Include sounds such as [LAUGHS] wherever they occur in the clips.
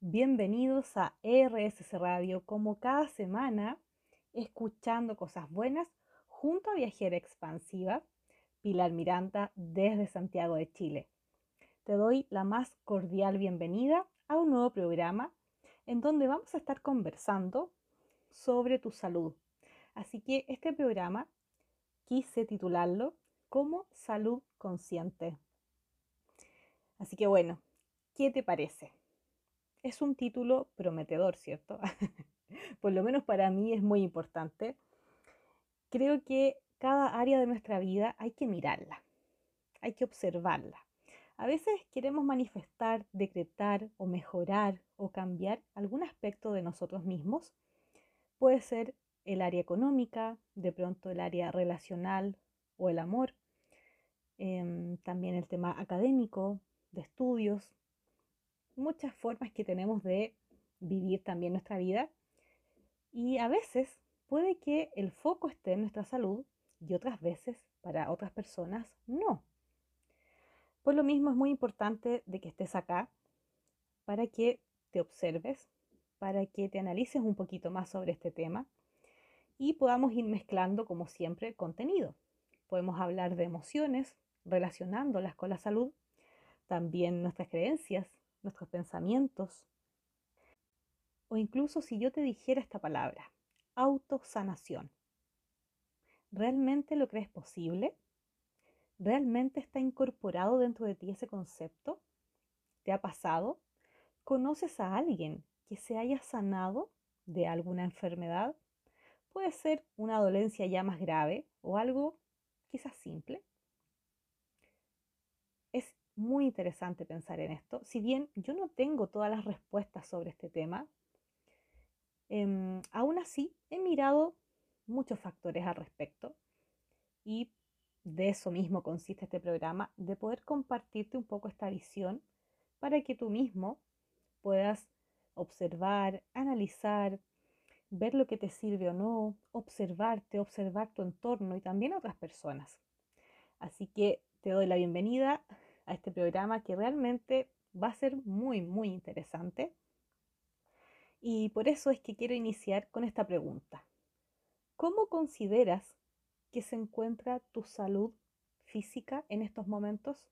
Bienvenidos a RSS Radio, como cada semana, escuchando cosas buenas junto a Viajera Expansiva, Pilar Miranda, desde Santiago de Chile. Te doy la más cordial bienvenida a un nuevo programa en donde vamos a estar conversando sobre tu salud. Así que este programa quise titularlo como Salud Consciente. Así que bueno, ¿qué te parece? Es un título prometedor, ¿cierto? [LAUGHS] Por lo menos para mí es muy importante. Creo que cada área de nuestra vida hay que mirarla, hay que observarla. A veces queremos manifestar, decretar o mejorar o cambiar algún aspecto de nosotros mismos. Puede ser el área económica, de pronto el área relacional o el amor, em, también el tema académico, de estudios, muchas formas que tenemos de vivir también nuestra vida. Y a veces puede que el foco esté en nuestra salud y otras veces para otras personas no. Por lo mismo es muy importante de que estés acá para que te observes, para que te analices un poquito más sobre este tema y podamos ir mezclando, como siempre, contenido. Podemos hablar de emociones relacionándolas con la salud, también nuestras creencias, nuestros pensamientos. O incluso si yo te dijera esta palabra, autosanación. ¿Realmente lo crees posible? ¿Realmente está incorporado dentro de ti ese concepto? ¿Te ha pasado? ¿Conoces a alguien que se haya sanado de alguna enfermedad? Puede ser una dolencia ya más grave o algo quizás simple muy interesante pensar en esto. Si bien yo no tengo todas las respuestas sobre este tema, em, aún así he mirado muchos factores al respecto y de eso mismo consiste este programa, de poder compartirte un poco esta visión para que tú mismo puedas observar, analizar, ver lo que te sirve o no, observarte, observar tu entorno y también otras personas. Así que te doy la bienvenida a este programa que realmente va a ser muy, muy interesante. Y por eso es que quiero iniciar con esta pregunta. ¿Cómo consideras que se encuentra tu salud física en estos momentos?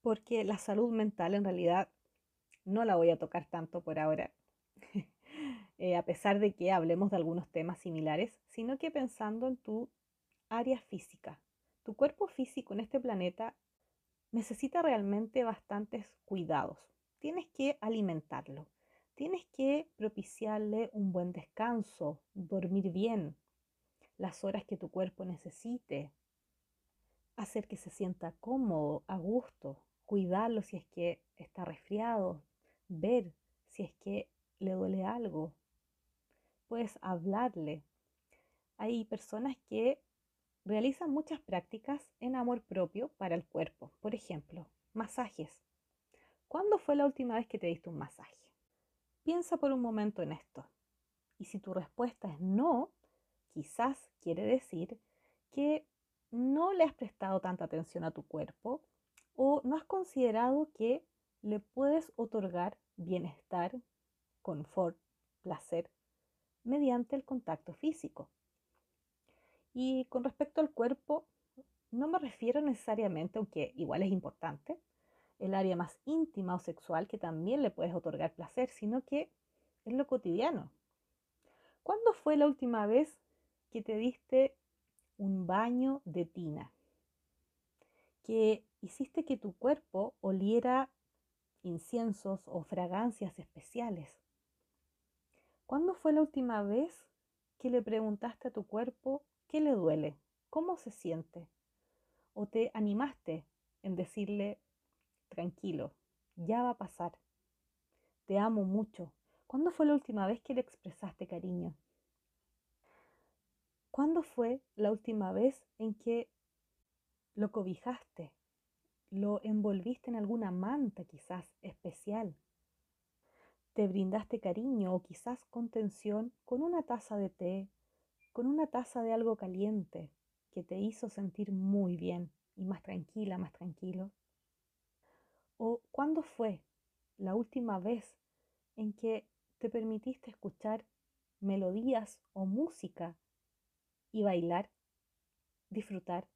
Porque la salud mental en realidad no la voy a tocar tanto por ahora, [LAUGHS] eh, a pesar de que hablemos de algunos temas similares, sino que pensando en tu área física. Tu cuerpo físico en este planeta necesita realmente bastantes cuidados. Tienes que alimentarlo, tienes que propiciarle un buen descanso, dormir bien, las horas que tu cuerpo necesite, hacer que se sienta cómodo, a gusto, cuidarlo si es que está resfriado, ver si es que le duele algo. Puedes hablarle. Hay personas que realizan muchas prácticas en amor propio para el cuerpo. Por ejemplo, masajes. ¿Cuándo fue la última vez que te diste un masaje? Piensa por un momento en esto. Y si tu respuesta es no, quizás quiere decir que no le has prestado tanta atención a tu cuerpo o no has considerado que le puedes otorgar bienestar, confort, placer mediante el contacto físico. Y con respecto al cuerpo, no me refiero necesariamente, aunque igual es importante, el área más íntima o sexual que también le puedes otorgar placer, sino que es lo cotidiano. ¿Cuándo fue la última vez que te diste un baño de tina? Que hiciste que tu cuerpo oliera inciensos o fragancias especiales. ¿Cuándo fue la última vez que le preguntaste a tu cuerpo ¿Qué le duele? ¿Cómo se siente? ¿O te animaste en decirle, tranquilo, ya va a pasar? Te amo mucho. ¿Cuándo fue la última vez que le expresaste cariño? ¿Cuándo fue la última vez en que lo cobijaste? ¿Lo envolviste en alguna manta quizás especial? ¿Te brindaste cariño o quizás contención con una taza de té con una taza de algo caliente que te hizo sentir muy bien y más tranquila, más tranquilo? ¿O cuándo fue la última vez en que te permitiste escuchar melodías o música y bailar, disfrutar?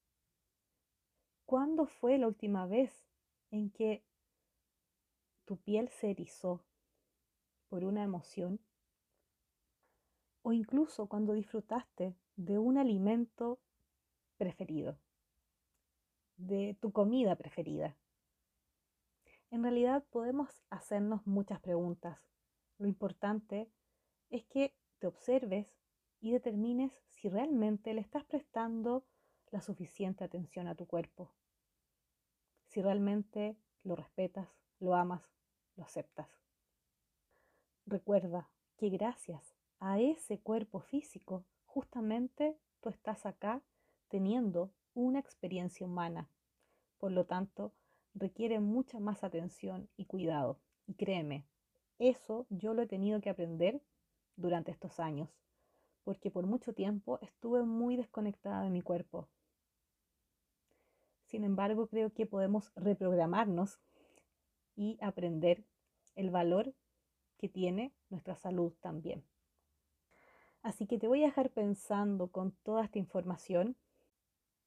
¿Cuándo fue la última vez en que tu piel se erizó por una emoción? O incluso cuando disfrutaste de un alimento preferido, de tu comida preferida. En realidad podemos hacernos muchas preguntas. Lo importante es que te observes y determines si realmente le estás prestando la suficiente atención a tu cuerpo. Si realmente lo respetas, lo amas, lo aceptas. Recuerda que gracias a ese cuerpo físico, justamente tú estás acá teniendo una experiencia humana. Por lo tanto, requiere mucha más atención y cuidado. Y créeme, eso yo lo he tenido que aprender durante estos años, porque por mucho tiempo estuve muy desconectada de mi cuerpo. Sin embargo, creo que podemos reprogramarnos y aprender el valor que tiene nuestra salud también. Así que te voy a dejar pensando con toda esta información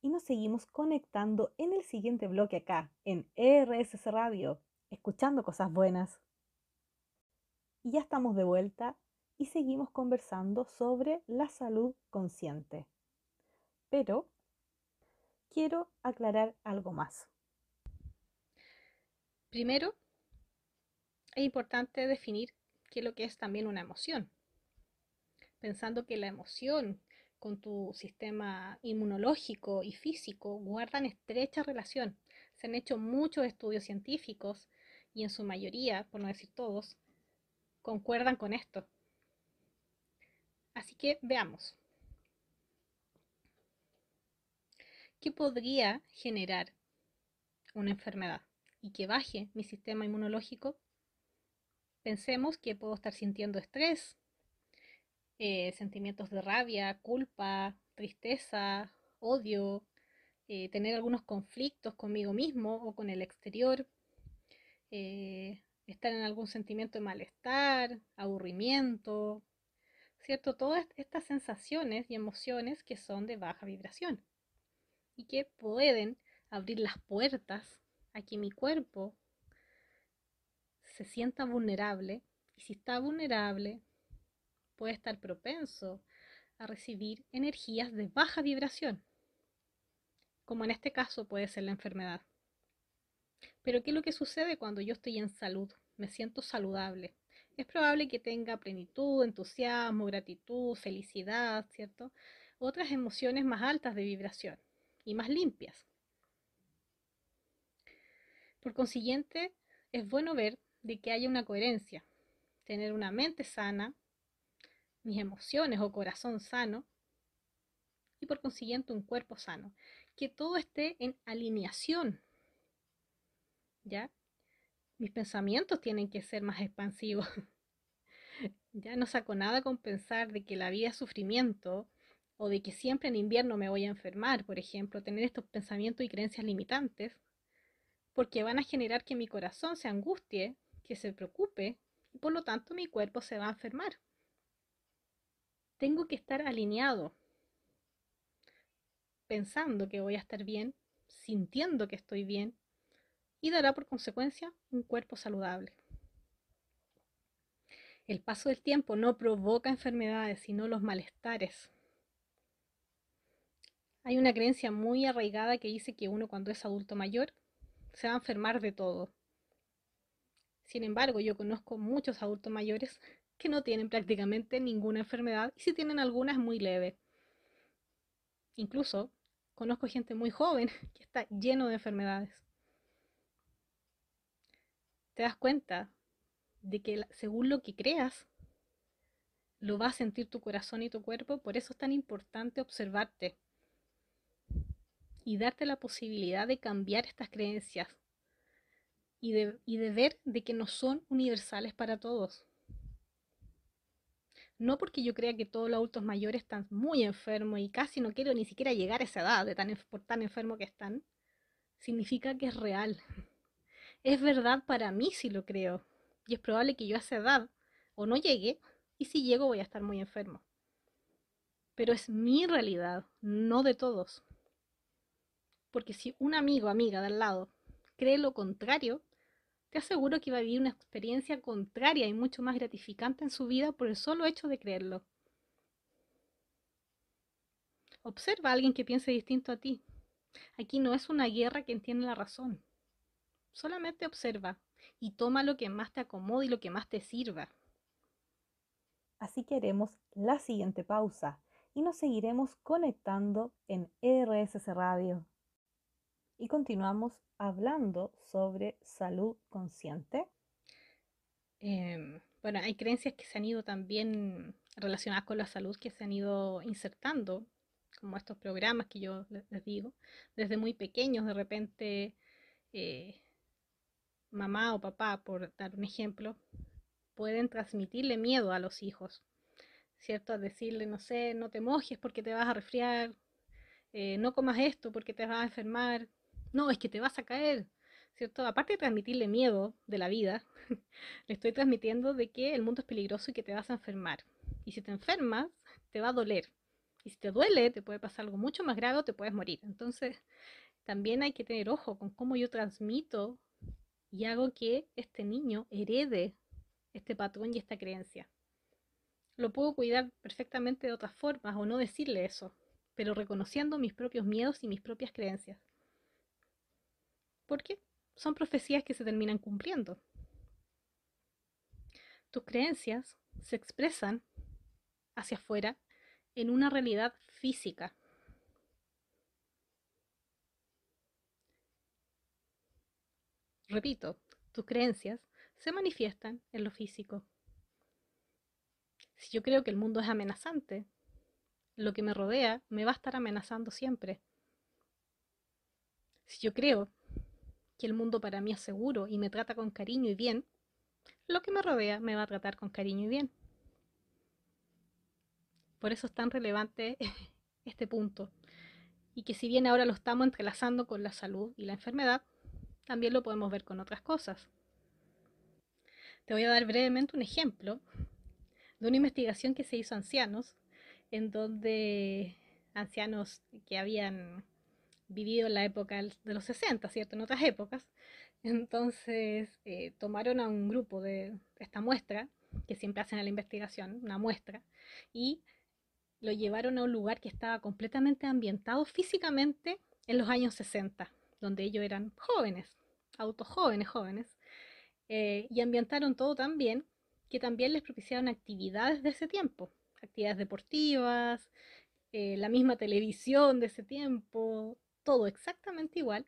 y nos seguimos conectando en el siguiente bloque acá, en RSS Radio, escuchando cosas buenas. Y ya estamos de vuelta y seguimos conversando sobre la salud consciente. Pero quiero aclarar algo más. Primero, es importante definir qué es lo que es también una emoción. Pensando que la emoción con tu sistema inmunológico y físico guardan estrecha relación. Se han hecho muchos estudios científicos y en su mayoría, por no decir todos, concuerdan con esto. Así que veamos. ¿Qué podría generar una enfermedad y que baje mi sistema inmunológico? Pensemos que puedo estar sintiendo estrés, eh, sentimientos de rabia, culpa, tristeza, odio, eh, tener algunos conflictos conmigo mismo o con el exterior, eh, estar en algún sentimiento de malestar, aburrimiento, ¿cierto? Todas estas sensaciones y emociones que son de baja vibración y que pueden abrir las puertas a que mi cuerpo se sienta vulnerable y si está vulnerable puede estar propenso a recibir energías de baja vibración, como en este caso puede ser la enfermedad. Pero ¿qué es lo que sucede cuando yo estoy en salud? Me siento saludable. Es probable que tenga plenitud, entusiasmo, gratitud, felicidad, ¿cierto? Otras emociones más altas de vibración y más limpias. Por consiguiente, es bueno ver de que haya una coherencia, tener una mente sana, mis emociones o corazón sano y por consiguiente un cuerpo sano. Que todo esté en alineación. ¿Ya? Mis pensamientos tienen que ser más expansivos. [LAUGHS] ya no saco nada con pensar de que la vida es sufrimiento o de que siempre en invierno me voy a enfermar, por ejemplo, tener estos pensamientos y creencias limitantes, porque van a generar que mi corazón se angustie, que se preocupe y por lo tanto mi cuerpo se va a enfermar tengo que estar alineado, pensando que voy a estar bien, sintiendo que estoy bien, y dará por consecuencia un cuerpo saludable. El paso del tiempo no provoca enfermedades, sino los malestares. Hay una creencia muy arraigada que dice que uno cuando es adulto mayor se va a enfermar de todo. Sin embargo, yo conozco muchos adultos mayores que no tienen prácticamente ninguna enfermedad y si tienen alguna es muy leve. Incluso conozco gente muy joven [LAUGHS] que está lleno de enfermedades. Te das cuenta de que según lo que creas, lo va a sentir tu corazón y tu cuerpo, por eso es tan importante observarte y darte la posibilidad de cambiar estas creencias y de, y de ver de que no son universales para todos. No porque yo crea que todos los adultos mayores están muy enfermos y casi no quiero ni siquiera llegar a esa edad de tan, por tan enfermo que están, significa que es real. Es verdad para mí si lo creo. y es probable que yo a esa edad o no llegue, y si llego voy a estar muy enfermo. Pero es mi realidad, no de todos. Porque si un amigo amiga de al lado cree lo contrario, te aseguro que va a vivir una experiencia contraria y mucho más gratificante en su vida por el solo hecho de creerlo. Observa a alguien que piense distinto a ti. Aquí no es una guerra que entiende la razón. Solamente observa y toma lo que más te acomode y lo que más te sirva. Así que haremos la siguiente pausa y nos seguiremos conectando en RSS Radio. Y continuamos hablando sobre salud consciente. Em, bueno, hay creencias que se han ido también relacionadas con la salud que se han ido insertando, como estos programas que yo les digo, desde muy pequeños, de repente eh, mamá o papá, por dar un ejemplo, pueden transmitirle miedo a los hijos, ¿cierto? Decirle, no sé, no te mojes porque te vas a resfriar, eh, no comas esto porque te vas a enfermar, no, es que te vas a caer, ¿cierto? Aparte de transmitirle miedo de la vida, [LAUGHS] le estoy transmitiendo de que el mundo es peligroso y que te vas a enfermar. Y si te enfermas, te va a doler. Y si te duele, te puede pasar algo mucho más grave o te puedes morir. Entonces, también hay que tener ojo con cómo yo transmito y hago que este niño herede este patrón y esta creencia. Lo puedo cuidar perfectamente de otras formas o no decirle eso, pero reconociendo mis propios miedos y mis propias creencias. ¿Por qué? Son profecías que se terminan cumpliendo. Tus creencias se expresan hacia afuera en una realidad física. Repito, tus creencias se manifiestan en lo físico. Si yo creo que el mundo es amenazante, lo que me rodea me va a estar amenazando siempre. Si yo creo que el mundo para mí es seguro y me trata con cariño y bien, lo que me rodea me va a tratar con cariño y bien. Por eso es tan relevante [LAUGHS] este punto. Y que si bien ahora lo estamos entrelazando con la salud y la enfermedad, también lo podemos ver con otras cosas. Te voy a dar brevemente un ejemplo de una investigación que se hizo ancianos, en donde ancianos que habían vivido en la época de los 60, ¿cierto? En otras épocas. Entonces eh, tomaron a un grupo de esta muestra, que siempre hacen la investigación, una muestra, y lo llevaron a un lugar que estaba completamente ambientado físicamente en los años 60, donde ellos eran jóvenes, autos jóvenes, jóvenes, eh, y ambientaron todo tan bien que también les propiciaron actividades de ese tiempo, actividades deportivas, eh, la misma televisión de ese tiempo, todo exactamente igual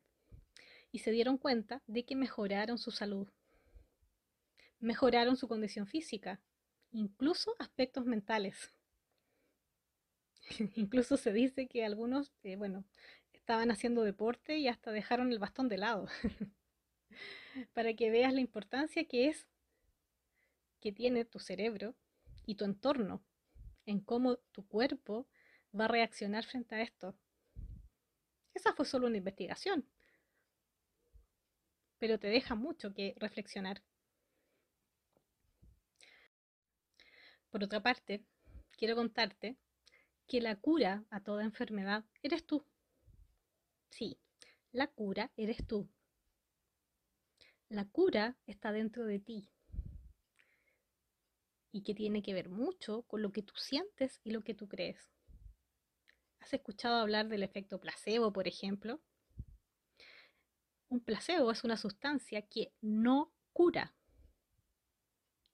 y se dieron cuenta de que mejoraron su salud, mejoraron su condición física, incluso aspectos mentales. [LAUGHS] incluso se dice que algunos, eh, bueno, estaban haciendo deporte y hasta dejaron el bastón de lado, [LAUGHS] para que veas la importancia que es que tiene tu cerebro y tu entorno en cómo tu cuerpo va a reaccionar frente a esto. Esa fue solo una investigación, pero te deja mucho que reflexionar. Por otra parte, quiero contarte que la cura a toda enfermedad eres tú. Sí, la cura eres tú. La cura está dentro de ti y que tiene que ver mucho con lo que tú sientes y lo que tú crees. ¿Has escuchado hablar del efecto placebo, por ejemplo? Un placebo es una sustancia que no cura.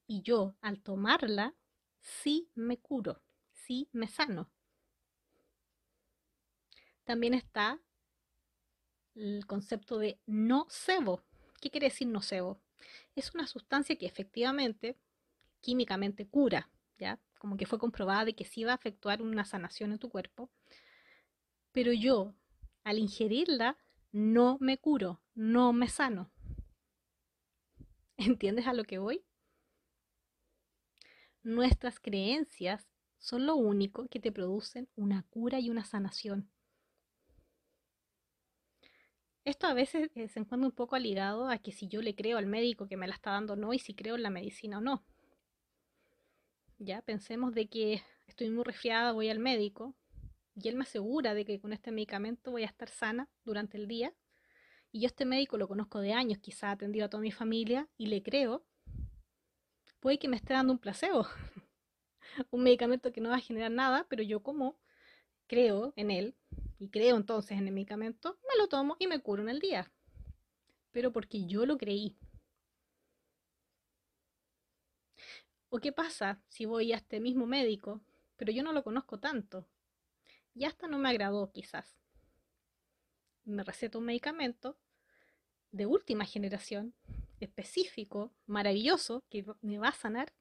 Y yo, al tomarla, sí me curo, sí me sano. También está el concepto de nocebo. ¿Qué quiere decir nocebo? Es una sustancia que efectivamente, químicamente cura, ¿ya? Como que fue comprobada de que sí va a efectuar una sanación en tu cuerpo, pero yo, al ingerirla, no me curo, no me sano. [LAUGHS] ¿Entiendes a lo que voy? Nuestras creencias son lo único que te producen una cura y una sanación. Esto a veces eh, se encuentra un poco ligado a que si yo le creo al médico que me la está dando o no y si creo en la medicina o no. Ya pensemos de que estoy muy resfriada, voy al médico y él me asegura de que con este medicamento voy a estar sana durante el día. Y yo este médico lo conozco de años, quizá ha atendido a toda mi familia y le creo, puede que me esté dando un placebo, [LAUGHS] un medicamento que no va a generar nada, pero yo como creo en él y creo entonces en el medicamento, me lo tomo y me curo en el día. Pero porque yo lo creí. ¿O qué pasa si voy a este mismo médico, pero yo no lo conozco tanto? Y hasta no me agradó quizás. Me receta un medicamento de última generación, específico, maravilloso, que me va a sanar.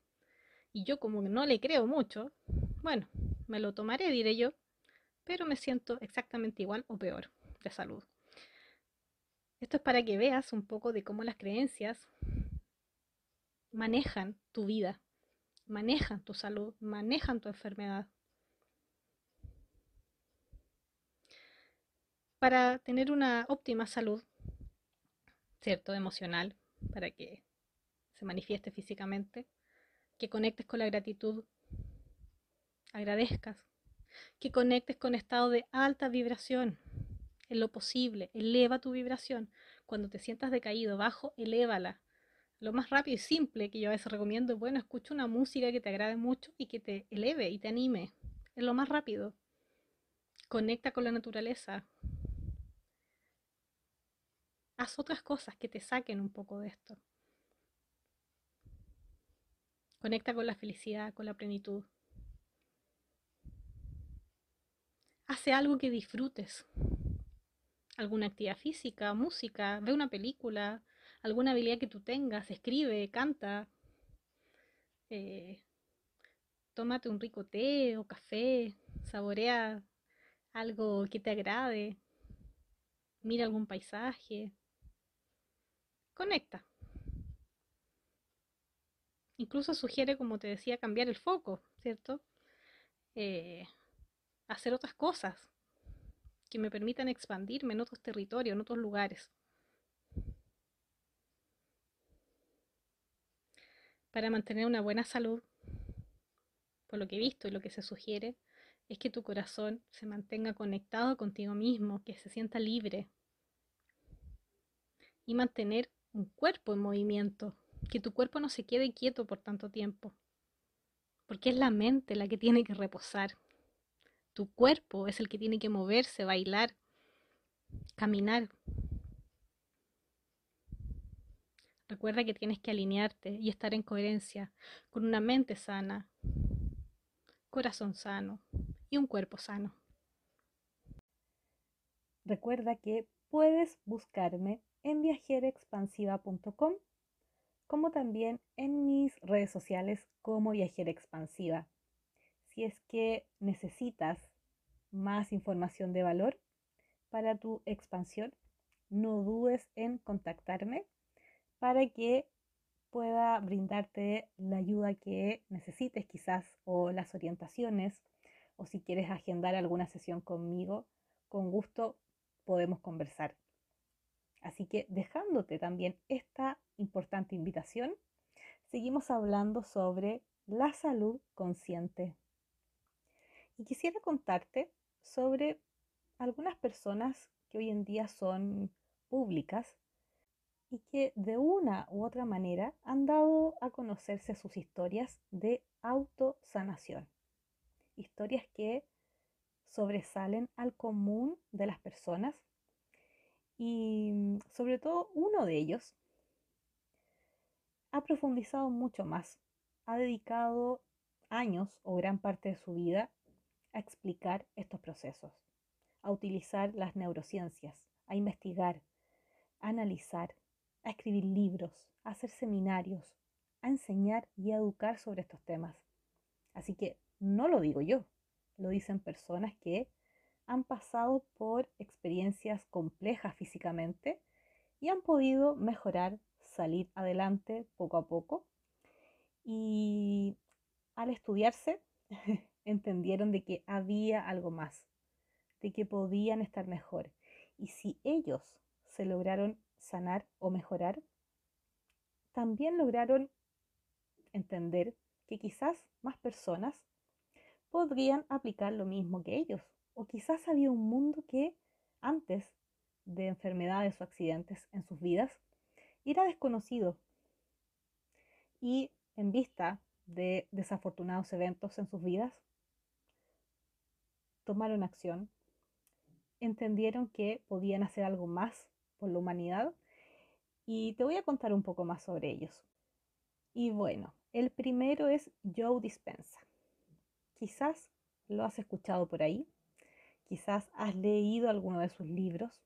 Y yo como no le creo mucho, bueno, me lo tomaré, diré yo, pero me siento exactamente igual o peor de salud. Esto es para que veas un poco de cómo las creencias manejan tu vida, manejan tu salud, manejan tu enfermedad. Para tener una óptima salud, ¿cierto? Emocional, para que se manifieste físicamente, que conectes con la gratitud, agradezcas, que conectes con estado de alta vibración. En lo posible, eleva tu vibración. Cuando te sientas decaído, bajo, elévala. Lo más rápido y simple que yo a veces recomiendo es, bueno, escucha una música que te agrade mucho y que te eleve y te anime. Es lo más rápido. Conecta con la naturaleza. Haz otras cosas que te saquen un poco de esto. Conecta con la felicidad, con la plenitud. Hace algo que disfrutes. Alguna actividad física, música, ve una película, alguna habilidad que tú tengas, escribe, canta. Eh, tómate un rico té o café, saborea algo que te agrade, mira algún paisaje, conecta. Incluso sugiere, como te decía, cambiar el foco, ¿cierto? Eh, hacer otras cosas que me permitan expandirme en otros territorios, en otros lugares. Para mantener una buena salud, por lo que he visto y lo que se sugiere, es que tu corazón se mantenga conectado contigo mismo, que se sienta libre. Y mantener un cuerpo en movimiento, que tu cuerpo no se quede quieto por tanto tiempo, porque es la mente la que tiene que reposar. Tu cuerpo es el que tiene que moverse, bailar, caminar. Recuerda que tienes que alinearte y estar en coherencia con una mente sana, corazón sano y un cuerpo sano. Recuerda que puedes buscarme en viajerexpansiva.com como también en mis redes sociales como Viajera Expansiva. Si es que necesitas más información de valor para tu expansión, no dudes en contactarme para que pueda brindarte la ayuda que necesites quizás o las orientaciones o si quieres agendar alguna sesión conmigo, con gusto podemos conversar. Así que dejándote también esta importante invitación, seguimos hablando sobre la salud consciente. Y quisiera contarte sobre algunas personas que hoy en día son públicas y que de una u otra manera han dado a conocerse sus historias de autosanación. Historias que sobresalen al común de las personas y sobre todo uno de ellos ha profundizado mucho más, ha dedicado años o gran parte de su vida a explicar estos procesos, a utilizar las neurociencias, a investigar, a analizar, a escribir libros, a hacer seminarios, a enseñar y a educar sobre estos temas. Así que no lo digo yo, lo dicen personas que han pasado por experiencias complejas físicamente y han podido mejorar, salir adelante poco a poco. Y al estudiarse [LAUGHS] entendieron de que había algo más, de que podían estar mejor. Y si ellos se lograron sanar o mejorar, también lograron entender que quizás más personas podrían aplicar lo mismo que ellos. O quizás había un mundo que antes de enfermedades o accidentes en sus vidas era desconocido. Y en vista de desafortunados eventos en sus vidas, tomaron acción, entendieron que podían hacer algo más por la humanidad y te voy a contar un poco más sobre ellos. Y bueno, el primero es Joe Dispensa. Quizás lo has escuchado por ahí, quizás has leído alguno de sus libros,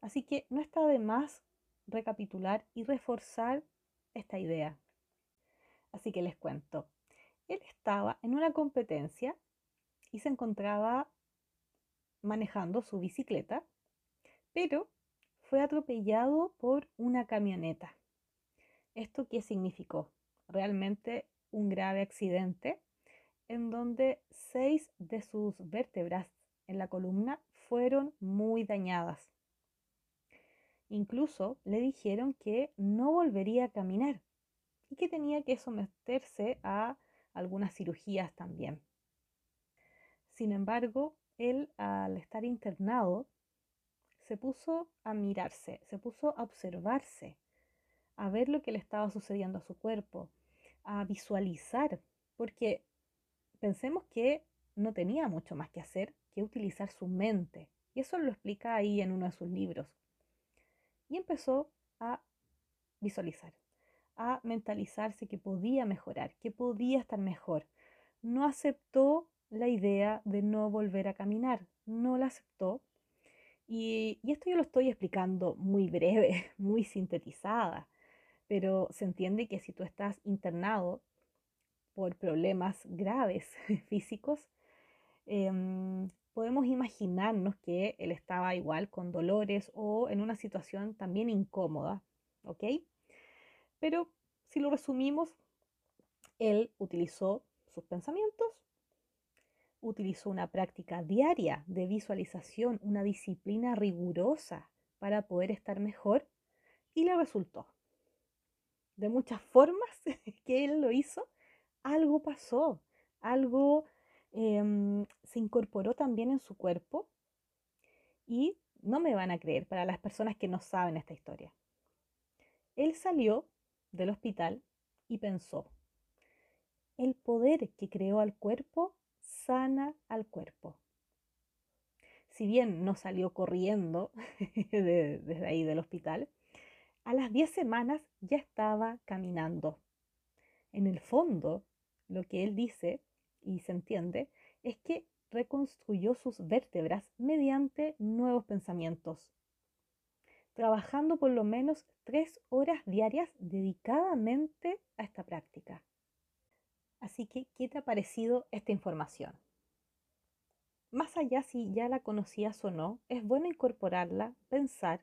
así que no está de más recapitular y reforzar esta idea. Así que les cuento. Él estaba en una competencia y se encontraba manejando su bicicleta, pero fue atropellado por una camioneta. ¿Esto qué significó? Realmente un grave accidente en donde seis de sus vértebras en la columna fueron muy dañadas. Incluso le dijeron que no volvería a caminar y que tenía que someterse a algunas cirugías también. Sin embargo, él al estar internado se puso a mirarse, se puso a observarse, a ver lo que le estaba sucediendo a su cuerpo, a visualizar, porque pensemos que no tenía mucho más que hacer que utilizar su mente. Y eso lo explica ahí en uno de sus libros. Y empezó a visualizar, a mentalizarse que podía mejorar, que podía estar mejor. No aceptó la idea de no volver a caminar, no la aceptó y, esto yo lo estoy explicando muy breve, [LAUGHS] muy sintetizada, pero se entiende que si tú estás internado por problemas graves [LAUGHS] físicos, em, podemos imaginarnos que él estaba igual con dolores o en una situación también incómoda, ¿ok? Pero si lo resumimos, él utilizó sus pensamientos utilizó una práctica diaria de visualización, una disciplina rigurosa para poder estar mejor y le resultó. De muchas formas [LAUGHS] que él lo hizo, algo pasó, algo em, se incorporó también en su cuerpo y no me van a creer para las personas que no saben esta historia. Él salió del hospital y pensó, el poder que creó al cuerpo sana al cuerpo. Si bien no salió corriendo [LAUGHS] desde ahí del hospital, a las 10 semanas ya estaba caminando. En el fondo, lo que él dice, y se entiende, es que reconstruyó sus vértebras mediante nuevos pensamientos, trabajando por lo menos tres horas diarias dedicadamente a esta práctica. Así que, ¿qué te ha parecido esta información? Más allá si ya la conocías o no, es bueno incorporarla, pensar.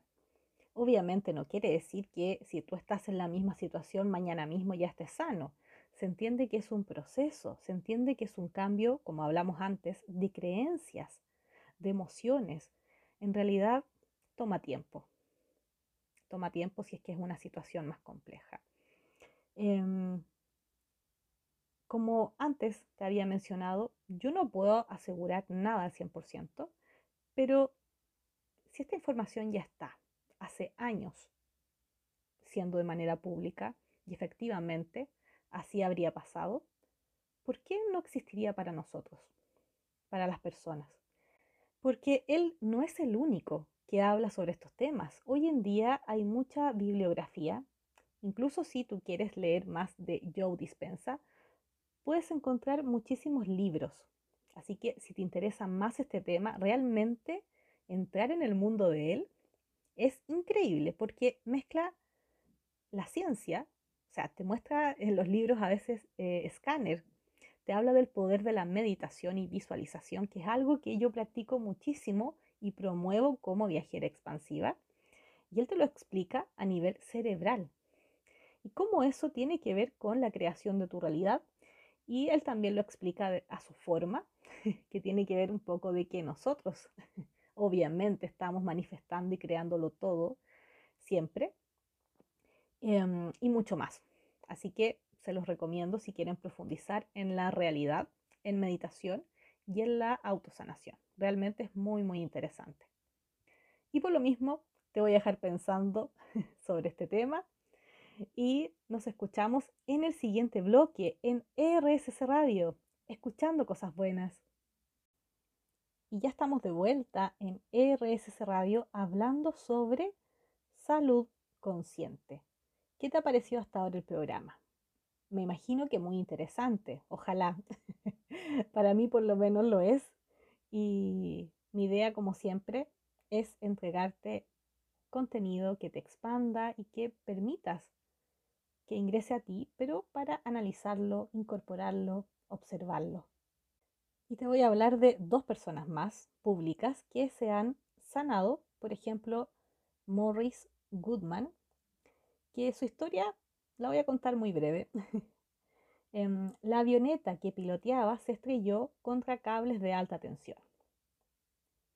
Obviamente no quiere decir que si tú estás en la misma situación mañana mismo ya estés sano. Se entiende que es un proceso, se entiende que es un cambio, como hablamos antes, de creencias, de emociones. En realidad, toma tiempo. Toma tiempo si es que es una situación más compleja. Em, como antes te había mencionado, yo no puedo asegurar nada al 100%, pero si esta información ya está hace años siendo de manera pública y efectivamente así habría pasado, ¿por qué no existiría para nosotros, para las personas? Porque él no es el único que habla sobre estos temas. Hoy en día hay mucha bibliografía, incluso si tú quieres leer más de Joe Dispensa, puedes encontrar muchísimos libros. Así que si te interesa más este tema, realmente entrar en el mundo de él es increíble porque mezcla la ciencia, o sea, te muestra en los libros a veces eh, escáner, te habla del poder de la meditación y visualización, que es algo que yo practico muchísimo y promuevo como viajera expansiva. Y él te lo explica a nivel cerebral. Y cómo eso tiene que ver con la creación de tu realidad y él también lo explica a su forma, [LAUGHS] que tiene que ver un poco de que nosotros [LAUGHS] obviamente estamos manifestando y creándolo todo siempre, em, y mucho más. Así que se los recomiendo si quieren profundizar en la realidad, en meditación y en la autosanación. Realmente es muy, muy interesante. Y por lo mismo, te voy a dejar pensando [LAUGHS] sobre este tema y nos escuchamos en el siguiente bloque en RSS Radio, escuchando cosas buenas. Y ya estamos de vuelta en RSS Radio hablando sobre salud consciente. ¿Qué te ha parecido hasta ahora el programa? Me imagino que muy interesante, ojalá. [LAUGHS] Para mí por lo menos lo es. Y mi idea, como siempre, es entregarte contenido que te expanda y que permitas que ingrese a ti, pero para analizarlo, incorporarlo, observarlo. Y te voy a hablar de dos personas más públicas que se han sanado, por ejemplo, Morris Goodman, que su historia la voy a contar muy breve. [LAUGHS] Em, la avioneta que piloteaba se estrelló contra cables de alta tensión.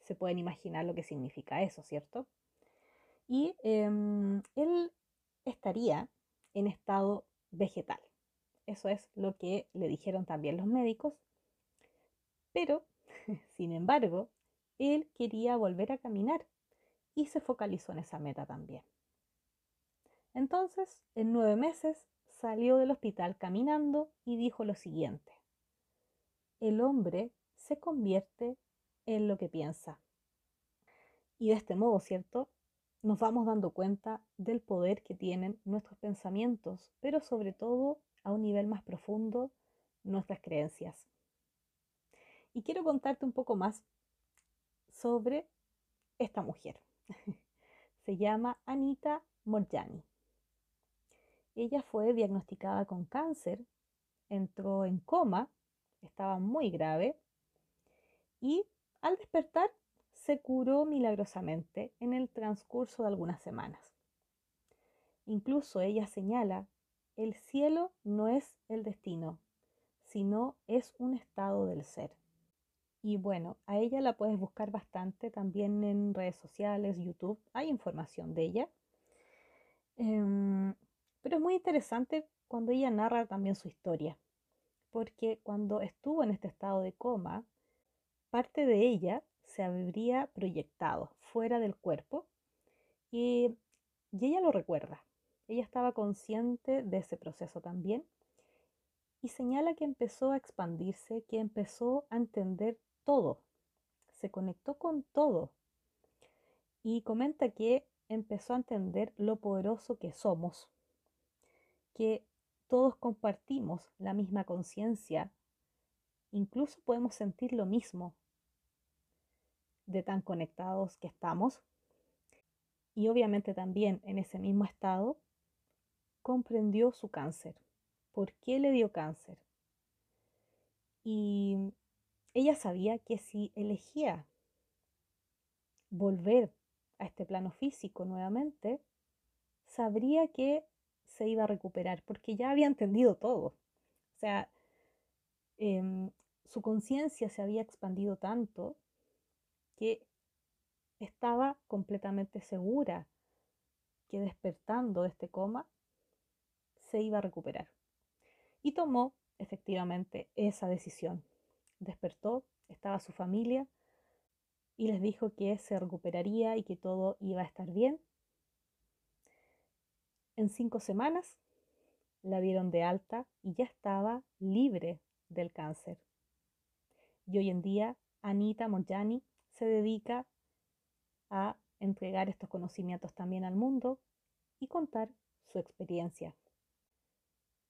Se pueden imaginar lo que significa eso, ¿cierto? Y em, él estaría en estado vegetal. Eso es lo que le dijeron también los médicos. Pero, [LAUGHS] sin embargo, él quería volver a caminar y se focalizó en esa meta también. Entonces, en nueve meses, salió del hospital caminando y dijo lo siguiente. El hombre se convierte en lo que piensa. Y de este modo, ¿cierto? Nos vamos dando cuenta del poder que tienen nuestros pensamientos, pero sobre todo a un nivel más profundo, nuestras creencias. Y quiero contarte un poco más sobre esta mujer. [LAUGHS] Se llama Anita Morjani. Ella fue diagnosticada con cáncer, entró en coma, estaba muy grave y al despertar se curó milagrosamente en el transcurso de algunas semanas. Incluso ella señala, el cielo no es el destino, sino es un estado del ser. Y bueno, a ella la puedes buscar bastante también en redes sociales, YouTube, hay información de ella. Em, pero es muy interesante cuando ella narra también su historia, porque cuando estuvo en este estado de coma, parte de ella se habría proyectado fuera del cuerpo y, ella lo recuerda. Ella estaba consciente de ese proceso también y señala que empezó a expandirse, que empezó a entender todo, se conectó con todo y comenta que empezó a entender lo poderoso que somos, que todos compartimos la misma conciencia, incluso podemos sentir lo mismo de tan conectados que estamos. Y obviamente también en ese mismo estado comprendió su cáncer. ¿Por qué le dio cáncer? Y ella sabía que si elegía volver a este plano físico nuevamente, sabría que se iba a recuperar, porque ya había entendido todo. O sea, em, su conciencia se había expandido tanto que estaba completamente segura que despertando de este coma se iba a recuperar. Y tomó efectivamente esa decisión. Despertó, estaba su familia y les dijo que se recuperaría y que todo iba a estar bien en cinco semanas la dieron de alta y ya estaba libre del cáncer. Y hoy en día Anita Monjani se dedica a entregar estos conocimientos también al mundo y contar su experiencia.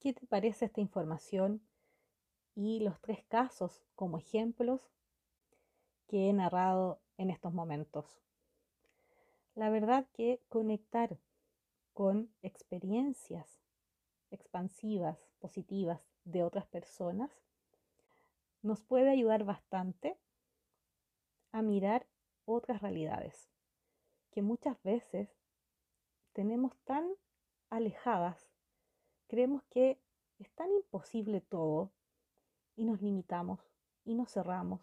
¿Qué te parece esta información y los tres casos como ejemplos que he narrado en estos momentos? La verdad que conectar con experiencias expansivas, positivas de otras personas, nos puede ayudar bastante a mirar otras realidades que muchas veces tenemos tan alejadas, creemos que es tan imposible todo y nos limitamos y nos cerramos.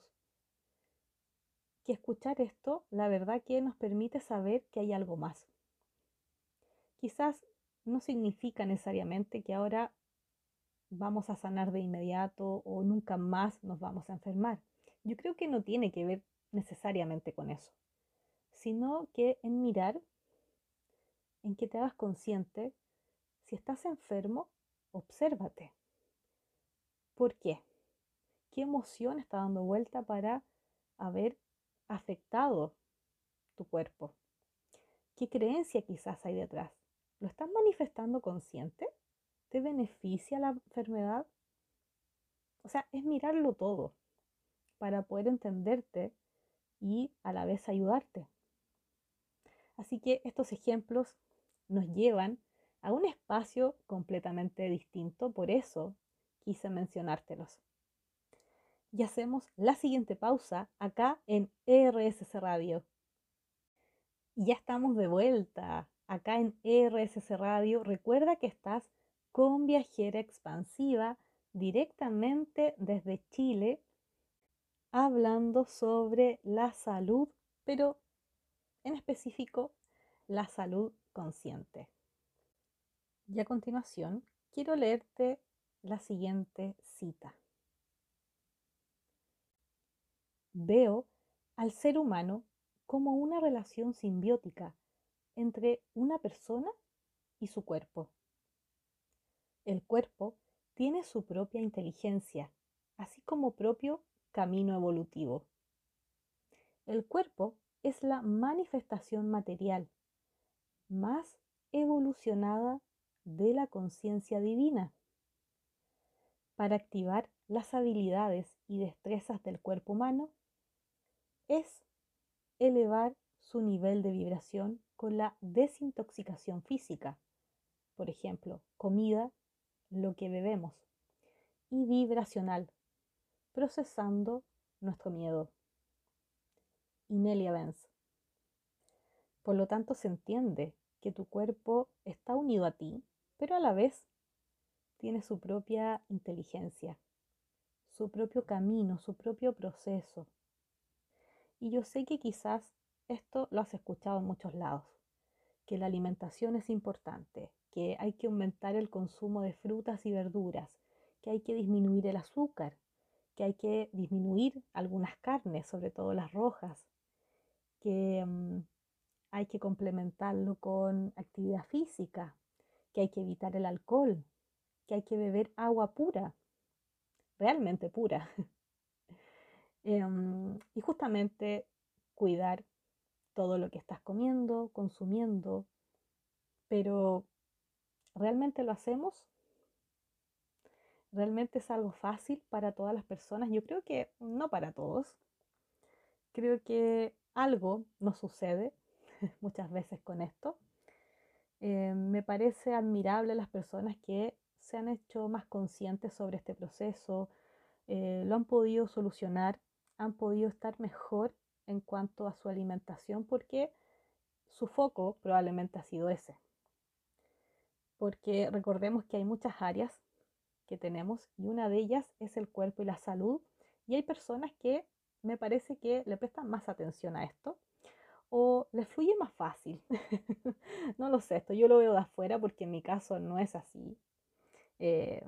Que escuchar esto, la verdad que nos permite saber que hay algo más, quizás no significa necesariamente que ahora vamos a sanar de inmediato o nunca más nos vamos a enfermar. Yo creo que no tiene que ver necesariamente con eso, sino que en mirar, en que te hagas consciente, si estás enfermo, obsérvate. ¿Por qué? ¿Qué emoción está dando vuelta para haber afectado tu cuerpo? ¿Qué creencia quizás hay detrás? ¿Lo estás manifestando consciente? ¿Te beneficia la enfermedad? O sea, es mirarlo todo para poder entenderte y a la vez ayudarte. Así que estos ejemplos nos llevan a un espacio completamente distinto, por eso quise mencionártelos. Y hacemos la siguiente pausa acá en ERSC Radio. Y ya estamos de vuelta acá en ERSC Radio. Recuerda que estás con Viajera Expansiva directamente desde Chile, hablando sobre la salud, pero en específico la salud consciente. Y a continuación quiero leerte la siguiente cita. Veo al ser humano como una relación simbiótica entre una persona y su cuerpo. El cuerpo tiene su propia inteligencia, así como propio camino evolutivo. El cuerpo es la manifestación material más evolucionada de la conciencia divina. Para activar las habilidades y destrezas del cuerpo humano es elevar su nivel de vibración con la desintoxicación física, por ejemplo, comida, lo que bebemos, y vibracional, procesando nuestro miedo. Inelia Benz. Por lo tanto, se entiende que tu cuerpo está unido a ti pero a la vez tiene su propia inteligencia, su propio camino, su propio proceso. Y yo sé que quizás esto lo has escuchado en muchos lados, que la alimentación es importante, que hay que aumentar el consumo de frutas y verduras, que hay que disminuir el azúcar, que hay que disminuir algunas carnes, sobre todo las rojas, que mm, hay que complementarlo con actividad física, que hay que evitar el alcohol, que hay que beber agua pura, realmente pura. [LAUGHS] Em, y justamente cuidar todo lo que estás comiendo, consumiendo, pero ¿realmente lo hacemos? ¿Realmente es algo fácil para todas las personas? Yo creo que no para todos. Creo que algo nos sucede [LAUGHS] muchas veces con esto eh, me parece admirable las personas que se han hecho más conscientes sobre este proceso, eh, lo han podido solucionar, han podido estar mejor en cuanto a su alimentación porque su foco probablemente ha sido ese. Porque recordemos que hay muchas áreas que tenemos y una de ellas es el cuerpo y la salud y hay personas que me parece que le prestan más atención a esto o les fluye más fácil. [LAUGHS] no lo sé, esto yo lo veo de afuera porque en mi caso no es así. Eh,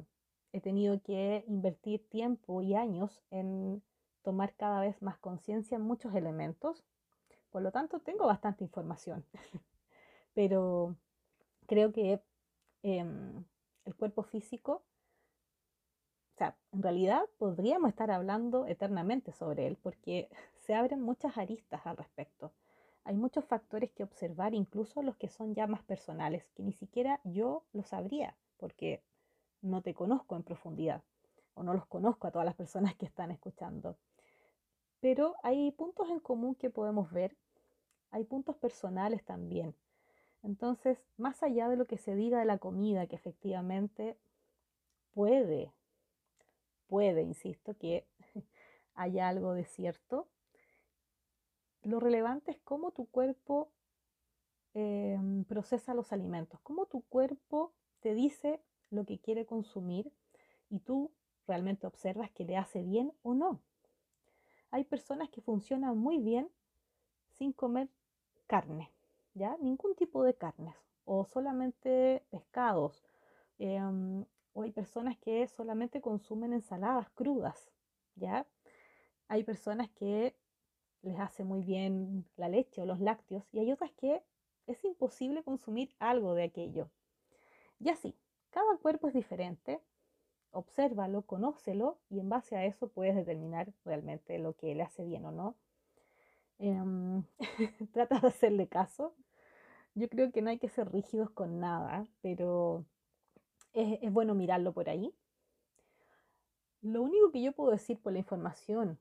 he tenido que invertir tiempo y años en tomar cada vez más conciencia en muchos elementos. Por lo tanto, tengo bastante información. [LAUGHS] Pero creo que em, el cuerpo físico, en realidad podríamos estar hablando eternamente sobre él porque [LAUGHS] se abren muchas aristas al respecto hay muchos factores que observar, incluso los que son ya más personales, que ni siquiera yo lo sabría, porque no te conozco en profundidad o no los conozco a todas las personas que están escuchando. Pero hay puntos en común que podemos ver, hay puntos personales también. Entonces, más allá de lo que se diga de la comida, que efectivamente puede, puede, insisto, que [LAUGHS] haya algo de cierto, lo relevante es cómo tu cuerpo em, procesa los alimentos, cómo tu cuerpo te dice lo que quiere consumir y tú realmente observas que le hace bien o no. Hay personas que funcionan muy bien sin comer carne, ¿ya? Ningún tipo de carnes. o solamente pescados. Em, o hay personas que solamente consumen ensaladas crudas, ¿ya? Hay personas que les hace muy bien la leche o los lácteos y hay otras que es imposible consumir algo de aquello. Y así, cada cuerpo es diferente, obsérvalo, conócelo y en base a eso puedes determinar realmente lo que le hace bien o no. Em, [LAUGHS] trata de hacerle caso. Yo creo que no hay que ser rígidos con nada, pero es, bueno mirarlo por ahí. Lo único que yo puedo decir por la información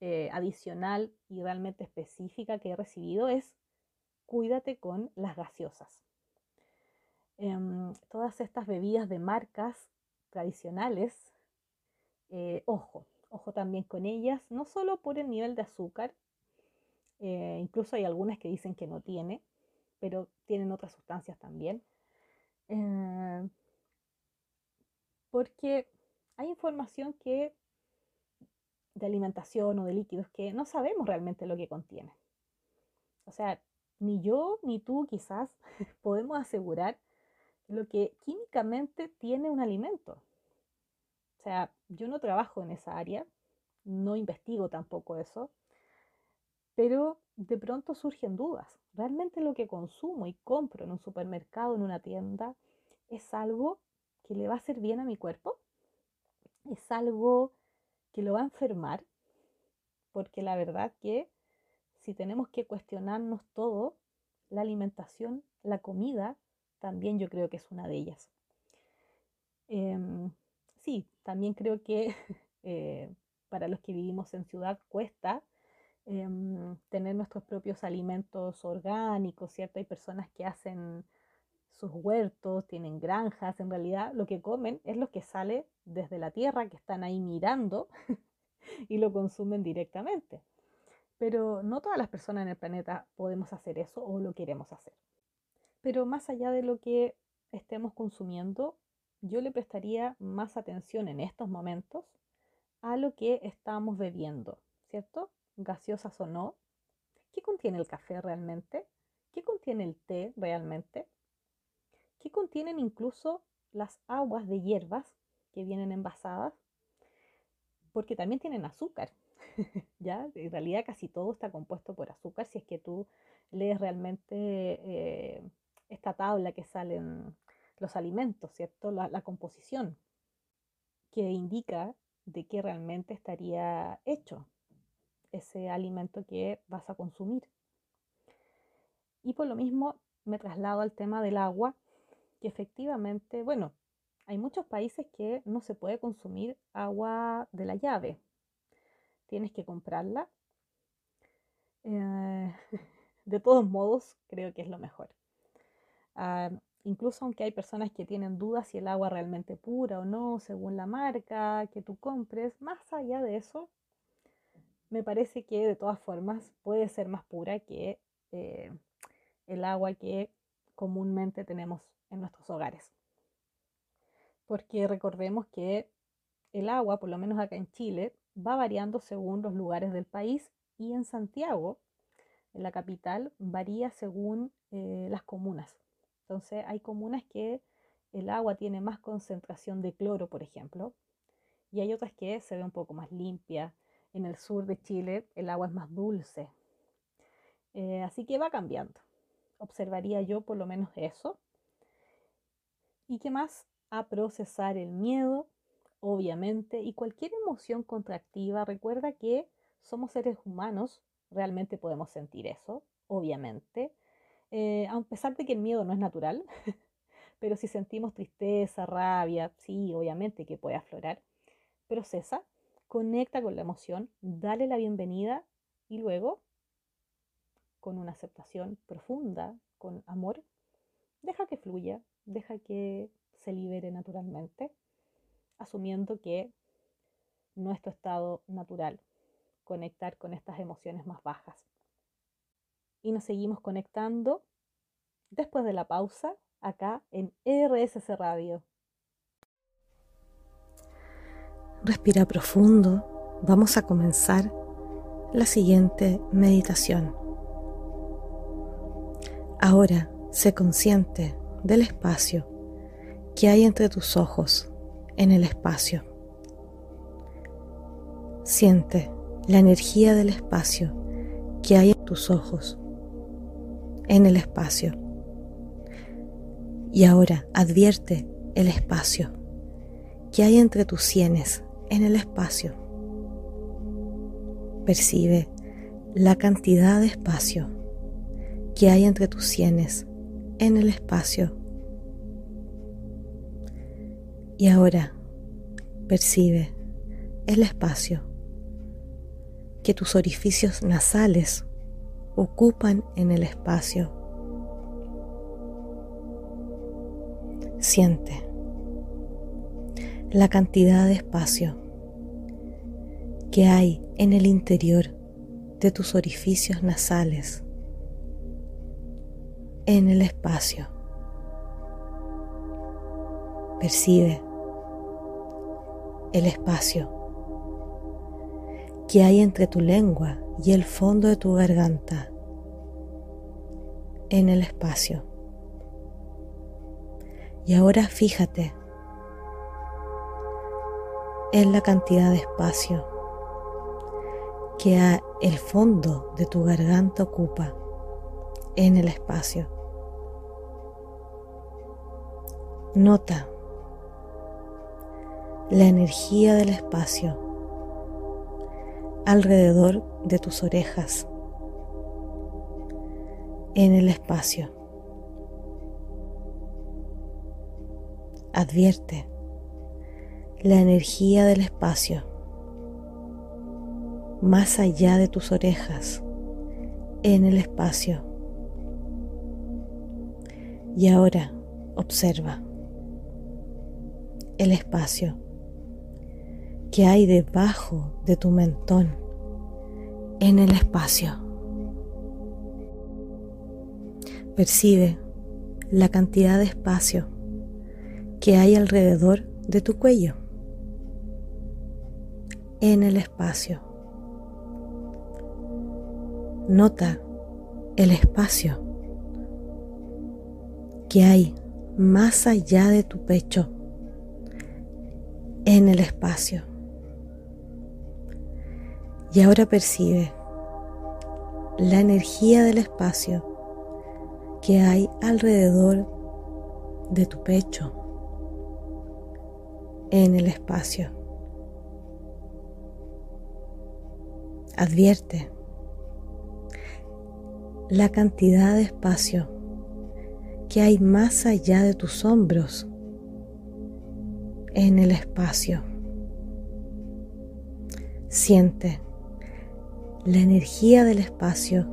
eh, adicional y realmente específica que he recibido es cuídate con las gaseosas. Em, todas estas bebidas de marcas tradicionales, eh, ojo, ojo también con ellas, no solo por el nivel de azúcar, eh, incluso hay algunas que dicen que no tiene, pero tienen otras sustancias también. Porque hay información que de alimentación o de líquidos que no sabemos realmente lo que contiene. O sea, ni yo ni tú quizás [LAUGHS] podemos asegurar lo que químicamente tiene un alimento. O sea, yo no trabajo en esa área, no investigo tampoco eso, pero de pronto surgen dudas. ¿Realmente lo que consumo y compro en un supermercado, en una tienda, es algo que le va a hacer bien a mi cuerpo? ¿Es algo que lo va a enfermar, porque la verdad que si tenemos que cuestionarnos todo, la alimentación, la comida, también yo creo que es una de ellas. Em, sí, también creo que [LAUGHS] eh, para los que vivimos en ciudad cuesta em, tener nuestros propios alimentos orgánicos, ¿cierto? Hay personas que hacen sus huertos, tienen granjas, en realidad lo que comen es lo que sale desde la tierra, que están ahí mirando [LAUGHS] y lo consumen directamente. Pero no todas las personas en el planeta podemos hacer eso o lo queremos hacer. Pero más allá de lo que estemos consumiendo, yo le prestaría más atención en estos momentos a lo que estamos bebiendo, ¿cierto? Gaseosas o no. ¿Qué contiene el café realmente? ¿Qué contiene el té realmente? Que contienen incluso las aguas de hierbas que vienen envasadas, porque también tienen azúcar. [LAUGHS] ¿ya? En realidad casi todo está compuesto por azúcar si es que tú lees realmente eh, esta tabla que salen los alimentos, ¿cierto? La, la, composición que indica de qué realmente estaría hecho ese alimento que vas a consumir. Y por lo mismo me traslado al tema del agua que efectivamente, bueno, hay muchos países que no se puede consumir agua de la llave. Tienes que comprarla. Eh, [LAUGHS] de todos modos, creo que es lo mejor. Ah, incluso aunque hay personas que tienen dudas si el agua realmente pura o no, según la marca que tú compres, más allá de eso, me parece que de todas formas puede ser más pura que eh, el agua que comúnmente tenemos en nuestros hogares. Porque recordemos que el agua, por lo menos acá en Chile, va variando según los lugares del país y en Santiago, en la capital, varía según eh, las comunas. Entonces hay comunas que el agua tiene más concentración de cloro, por ejemplo, y hay otras que se ve un poco más limpia. En el sur de Chile el agua es más dulce. Eh, así que va cambiando. Observaría yo por lo menos eso. ¿Y qué más? A procesar el miedo, obviamente, y cualquier emoción contractiva. Recuerda que somos seres humanos, realmente podemos sentir eso, obviamente. Eh, a pesar de que el miedo no es natural, [LAUGHS] pero si sentimos tristeza, rabia, sí, obviamente que puede aflorar. Procesa, conecta con la emoción, dale la bienvenida y luego, con una aceptación profunda, con amor, deja que fluya, deja que se libere naturalmente, asumiendo que nuestro estado natural, conectar con estas emociones más bajas. Y nos seguimos conectando después de la pausa acá en RSC Radio. Respira profundo. Vamos a comenzar la siguiente meditación. Ahora Sé consciente del espacio que hay entre tus ojos en el espacio. Siente la energía del espacio que hay en tus ojos en el espacio. Y ahora advierte el espacio que hay entre tus sienes en el espacio. Percibe la cantidad de espacio que hay entre tus sienes en el espacio. Y ahora percibe el espacio que tus orificios nasales ocupan en el espacio. Siente la cantidad de espacio que hay en el interior de tus orificios nasales, en el espacio. Percibe el espacio que hay entre tu lengua y el fondo de tu garganta, en el espacio. Y ahora fíjate en la cantidad de espacio que el fondo de tu garganta ocupa en el espacio. Nota la energía del espacio alrededor de tus orejas en el espacio. Advierte la energía del espacio más allá de tus orejas en el espacio. Y ahora observa el espacio que hay debajo de tu mentón en el espacio. Percibe la cantidad de espacio que hay alrededor de tu cuello en el espacio. Nota el espacio que hay más allá de tu pecho en el espacio. Y ahora percibe la energía del espacio que hay alrededor de tu pecho en el espacio. Advierte la cantidad de espacio que hay más allá de tus hombros en el espacio. Siente la energía del espacio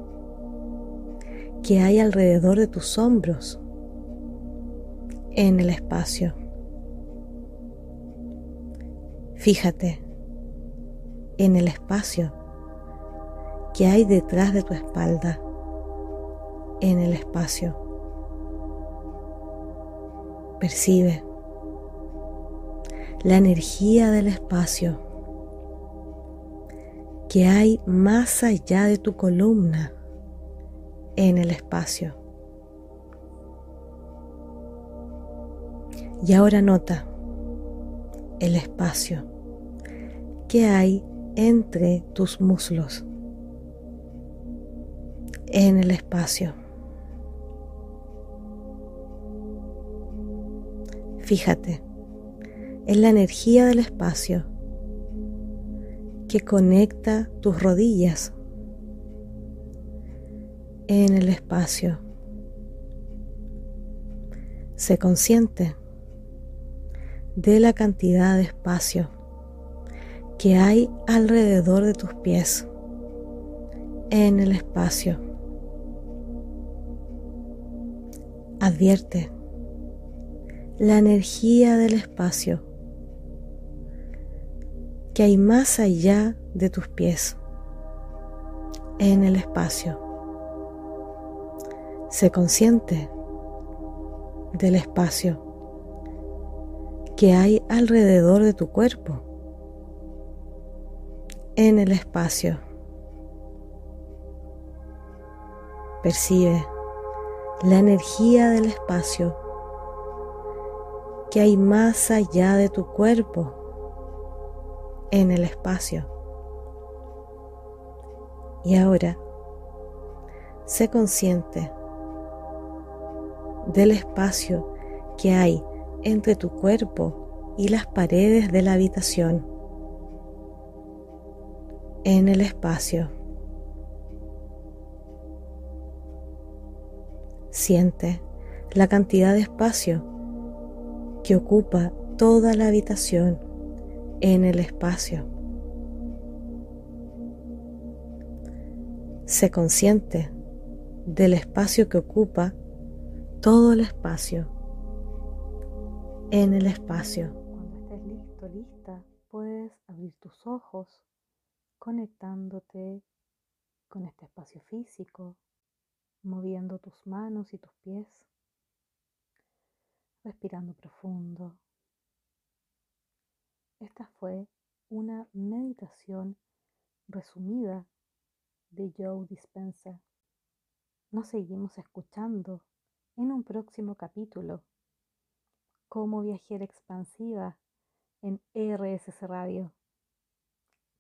que hay alrededor de tus hombros en el espacio. Fíjate en el espacio que hay detrás de tu espalda en el espacio. Percibe la energía del espacio que hay más allá de tu columna en el espacio. Y ahora nota el espacio que hay entre tus muslos en el espacio. Fíjate en la energía del espacio que conecta tus rodillas en el espacio. Sé consciente de la cantidad de espacio que hay alrededor de tus pies en el espacio. Advierte la energía del espacio que hay más allá de tus pies, en el espacio. Sé consciente del espacio que hay alrededor de tu cuerpo, en el espacio. Percibe la energía del espacio que hay más allá de tu cuerpo en el espacio. Y ahora, sé consciente del espacio que hay entre tu cuerpo y las paredes de la habitación. En el espacio. Siente la cantidad de espacio que ocupa toda la habitación en el espacio. Sé consciente del espacio que ocupa todo el espacio en el espacio. Cuando estés listo, lista, puedes abrir tus ojos conectándote con este espacio físico, moviendo tus manos y tus pies, respirando profundo. Esta fue una meditación resumida de Joe Dispenza. Nos seguimos escuchando en un próximo capítulo como viajera expansiva en RSS Radio.